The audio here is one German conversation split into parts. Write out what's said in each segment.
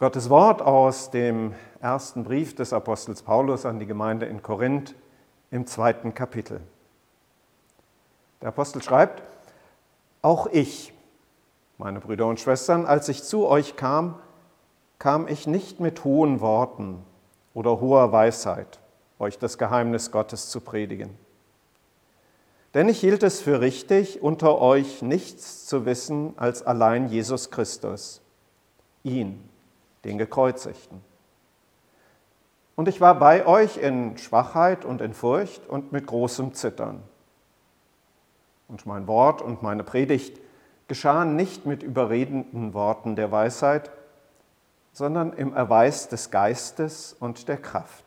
Gottes Wort aus dem ersten Brief des Apostels Paulus an die Gemeinde in Korinth im zweiten Kapitel. Der Apostel schreibt, auch ich, meine Brüder und Schwestern, als ich zu euch kam, kam ich nicht mit hohen Worten oder hoher Weisheit, euch das Geheimnis Gottes zu predigen. Denn ich hielt es für richtig, unter euch nichts zu wissen als allein Jesus Christus, ihn, den Gekreuzigten. Und ich war bei euch in Schwachheit und in Furcht und mit großem Zittern. Und mein Wort und meine Predigt geschahen nicht mit überredenden Worten der Weisheit, sondern im Erweis des Geistes und der Kraft.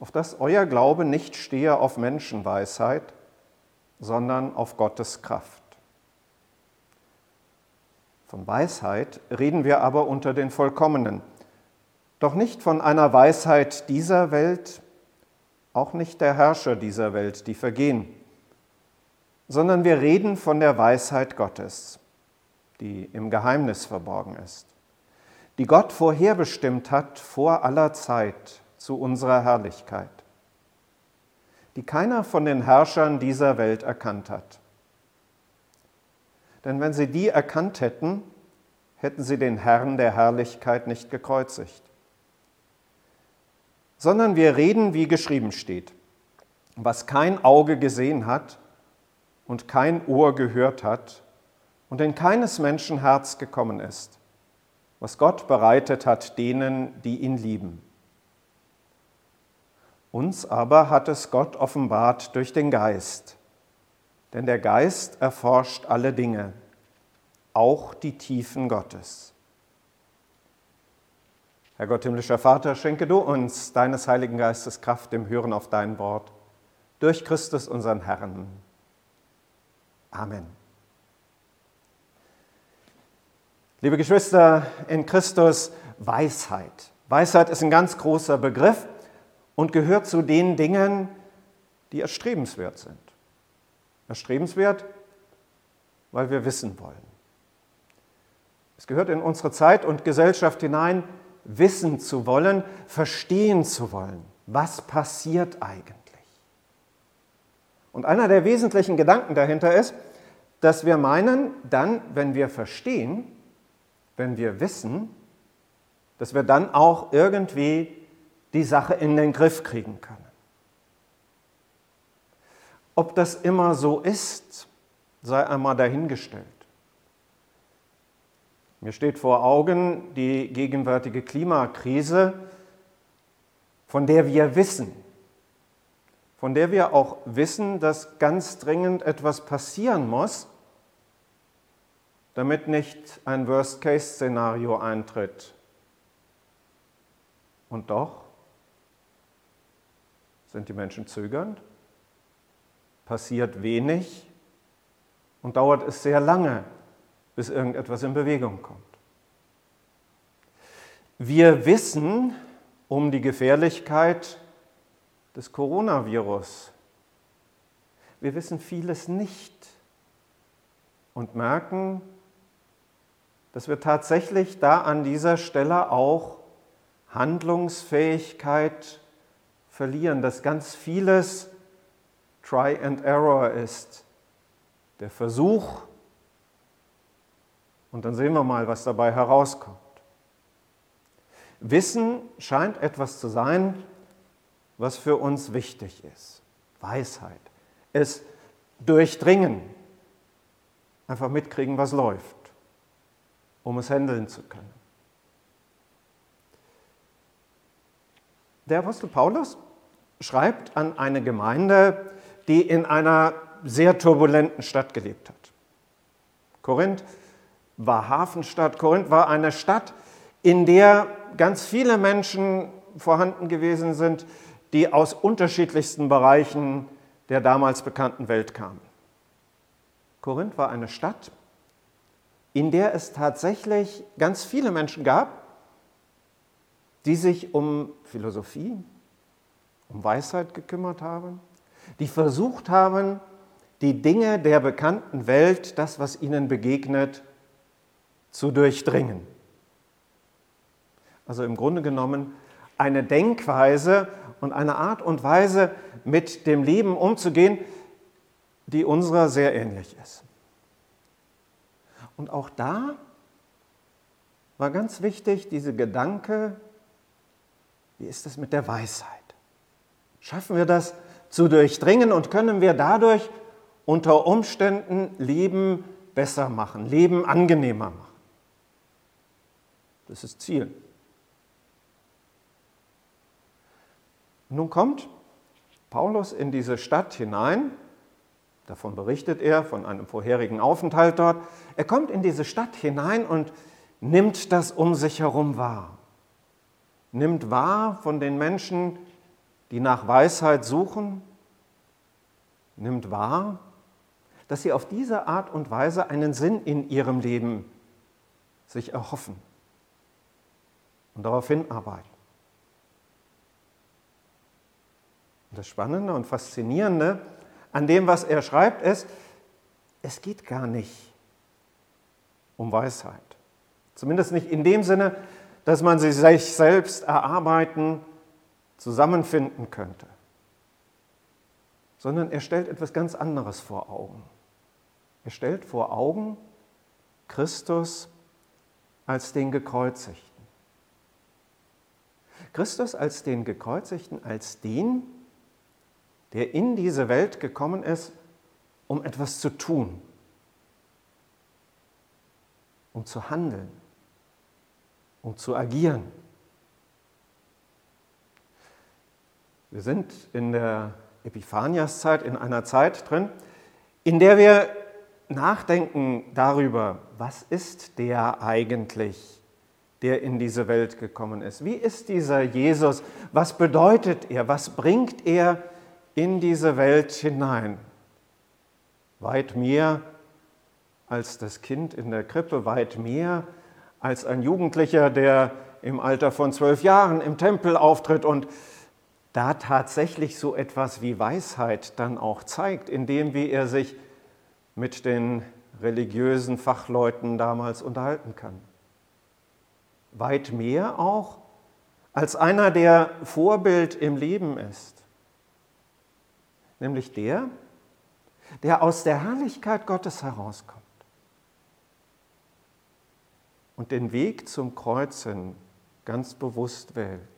Auf dass euer Glaube nicht stehe auf Menschenweisheit, sondern auf Gottes Kraft. Von Weisheit reden wir aber unter den Vollkommenen, doch nicht von einer Weisheit dieser Welt, auch nicht der Herrscher dieser Welt, die vergehen, sondern wir reden von der Weisheit Gottes, die im Geheimnis verborgen ist, die Gott vorherbestimmt hat vor aller Zeit zu unserer Herrlichkeit, die keiner von den Herrschern dieser Welt erkannt hat. Denn wenn sie die erkannt hätten, hätten sie den Herrn der Herrlichkeit nicht gekreuzigt. Sondern wir reden, wie geschrieben steht, was kein Auge gesehen hat und kein Ohr gehört hat und in keines Menschen Herz gekommen ist, was Gott bereitet hat denen, die ihn lieben. Uns aber hat es Gott offenbart durch den Geist denn der Geist erforscht alle Dinge, auch die Tiefen Gottes. Herr Gott, himmlischer Vater, schenke du uns deines Heiligen Geistes Kraft im Hören auf dein Wort, durch Christus unseren Herrn. Amen. Liebe Geschwister in Christus, Weisheit. Weisheit ist ein ganz großer Begriff und gehört zu den Dingen, die erstrebenswert sind. Erstrebenswert, weil wir wissen wollen. Es gehört in unsere Zeit und Gesellschaft hinein, wissen zu wollen, verstehen zu wollen. Was passiert eigentlich? Und einer der wesentlichen Gedanken dahinter ist, dass wir meinen, dann, wenn wir verstehen, wenn wir wissen, dass wir dann auch irgendwie die Sache in den Griff kriegen können. Ob das immer so ist, sei einmal dahingestellt. Mir steht vor Augen die gegenwärtige Klimakrise, von der wir wissen, von der wir auch wissen, dass ganz dringend etwas passieren muss, damit nicht ein Worst-Case-Szenario eintritt. Und doch sind die Menschen zögernd passiert wenig und dauert es sehr lange, bis irgendetwas in Bewegung kommt. Wir wissen um die Gefährlichkeit des Coronavirus. Wir wissen vieles nicht und merken, dass wir tatsächlich da an dieser Stelle auch Handlungsfähigkeit verlieren, dass ganz vieles Try and Error ist. Der Versuch. Und dann sehen wir mal, was dabei herauskommt. Wissen scheint etwas zu sein, was für uns wichtig ist. Weisheit. Es durchdringen. Einfach mitkriegen, was läuft, um es handeln zu können. Der Apostel Paulus schreibt an eine Gemeinde, die in einer sehr turbulenten Stadt gelebt hat. Korinth war Hafenstadt, Korinth war eine Stadt, in der ganz viele Menschen vorhanden gewesen sind, die aus unterschiedlichsten Bereichen der damals bekannten Welt kamen. Korinth war eine Stadt, in der es tatsächlich ganz viele Menschen gab, die sich um Philosophie, um Weisheit gekümmert haben, die versucht haben, die Dinge der bekannten Welt, das, was ihnen begegnet, zu durchdringen. Also im Grunde genommen eine Denkweise und eine Art und Weise, mit dem Leben umzugehen, die unserer sehr ähnlich ist. Und auch da war ganz wichtig diese Gedanke, wie ist es mit der Weisheit? Schaffen wir das zu durchdringen und können wir dadurch unter Umständen Leben besser machen, Leben angenehmer machen? Das ist Ziel. Nun kommt Paulus in diese Stadt hinein, davon berichtet er, von einem vorherigen Aufenthalt dort. Er kommt in diese Stadt hinein und nimmt das um sich herum wahr. Nimmt wahr von den Menschen, die nach Weisheit suchen, nimmt wahr, dass sie auf diese Art und Weise einen Sinn in ihrem Leben sich erhoffen und darauf hinarbeiten. Das Spannende und Faszinierende an dem, was er schreibt, ist, es geht gar nicht um Weisheit. Zumindest nicht in dem Sinne, dass man sie sich selbst erarbeiten, zusammenfinden könnte, sondern er stellt etwas ganz anderes vor Augen. Er stellt vor Augen Christus als den Gekreuzigten. Christus als den Gekreuzigten, als den, der in diese Welt gekommen ist, um etwas zu tun, um zu handeln, um zu agieren. Wir sind in der Epiphaniaszeit, in einer Zeit drin, in der wir nachdenken darüber, was ist der eigentlich, der in diese Welt gekommen ist? Wie ist dieser Jesus? Was bedeutet er? Was bringt er in diese Welt hinein. Weit mehr als das Kind in der Krippe, weit mehr als ein Jugendlicher, der im Alter von zwölf Jahren im Tempel auftritt und da tatsächlich so etwas wie Weisheit dann auch zeigt, indem wie er sich mit den religiösen Fachleuten damals unterhalten kann. Weit mehr auch als einer, der Vorbild im Leben ist nämlich der, der aus der Herrlichkeit Gottes herauskommt und den Weg zum Kreuz hin ganz bewusst wählt.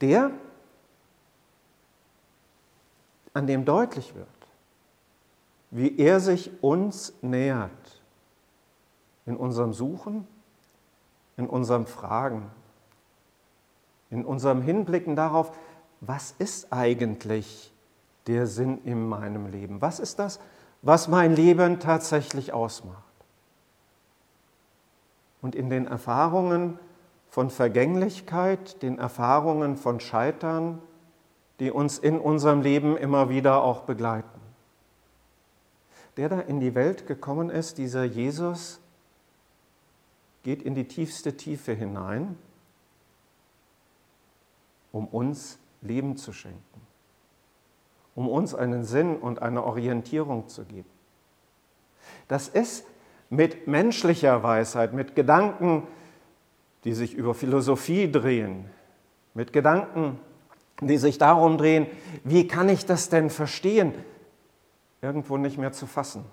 Der, an dem deutlich wird, wie er sich uns nähert in unserem Suchen, in unserem Fragen, in unserem Hinblicken darauf, was ist eigentlich der Sinn in meinem Leben? Was ist das, was mein Leben tatsächlich ausmacht? Und in den Erfahrungen von Vergänglichkeit, den Erfahrungen von Scheitern, die uns in unserem Leben immer wieder auch begleiten. Der da in die Welt gekommen ist, dieser Jesus, geht in die tiefste Tiefe hinein, um uns Leben zu schenken, um uns einen Sinn und eine Orientierung zu geben. Das ist mit menschlicher Weisheit, mit Gedanken, die sich über Philosophie drehen, mit Gedanken, die sich darum drehen, wie kann ich das denn verstehen, irgendwo nicht mehr zu fassen.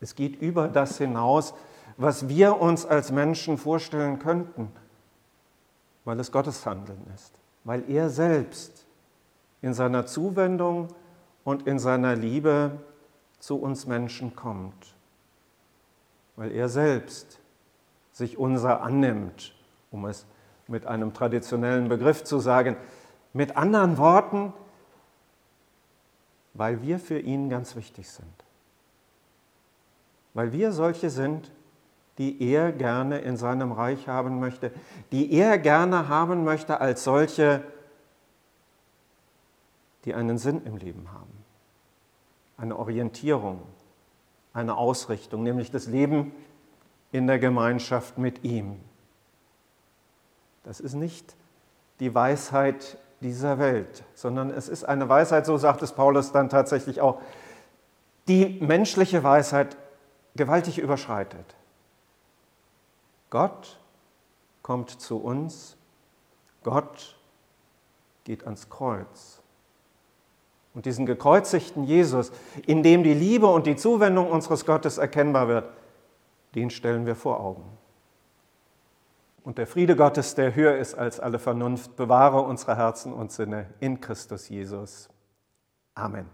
Es geht über das hinaus, was wir uns als Menschen vorstellen könnten, weil es Gottes Handeln ist weil er selbst in seiner Zuwendung und in seiner Liebe zu uns Menschen kommt, weil er selbst sich unser annimmt, um es mit einem traditionellen Begriff zu sagen. Mit anderen Worten, weil wir für ihn ganz wichtig sind. Weil wir solche sind, die er gerne in seinem Reich haben möchte, die er gerne haben möchte als solche, die einen Sinn im Leben haben, eine Orientierung, eine Ausrichtung, nämlich das Leben in der Gemeinschaft mit ihm. Das ist nicht die Weisheit dieser Welt, sondern es ist eine Weisheit, so sagt es Paulus dann tatsächlich auch, die menschliche Weisheit gewaltig überschreitet. Gott kommt zu uns, Gott geht ans Kreuz. Und diesen gekreuzigten Jesus, in dem die Liebe und die Zuwendung unseres Gottes erkennbar wird, den stellen wir vor Augen. Und der Friede Gottes, der höher ist als alle Vernunft, bewahre unsere Herzen und Sinne in Christus Jesus. Amen.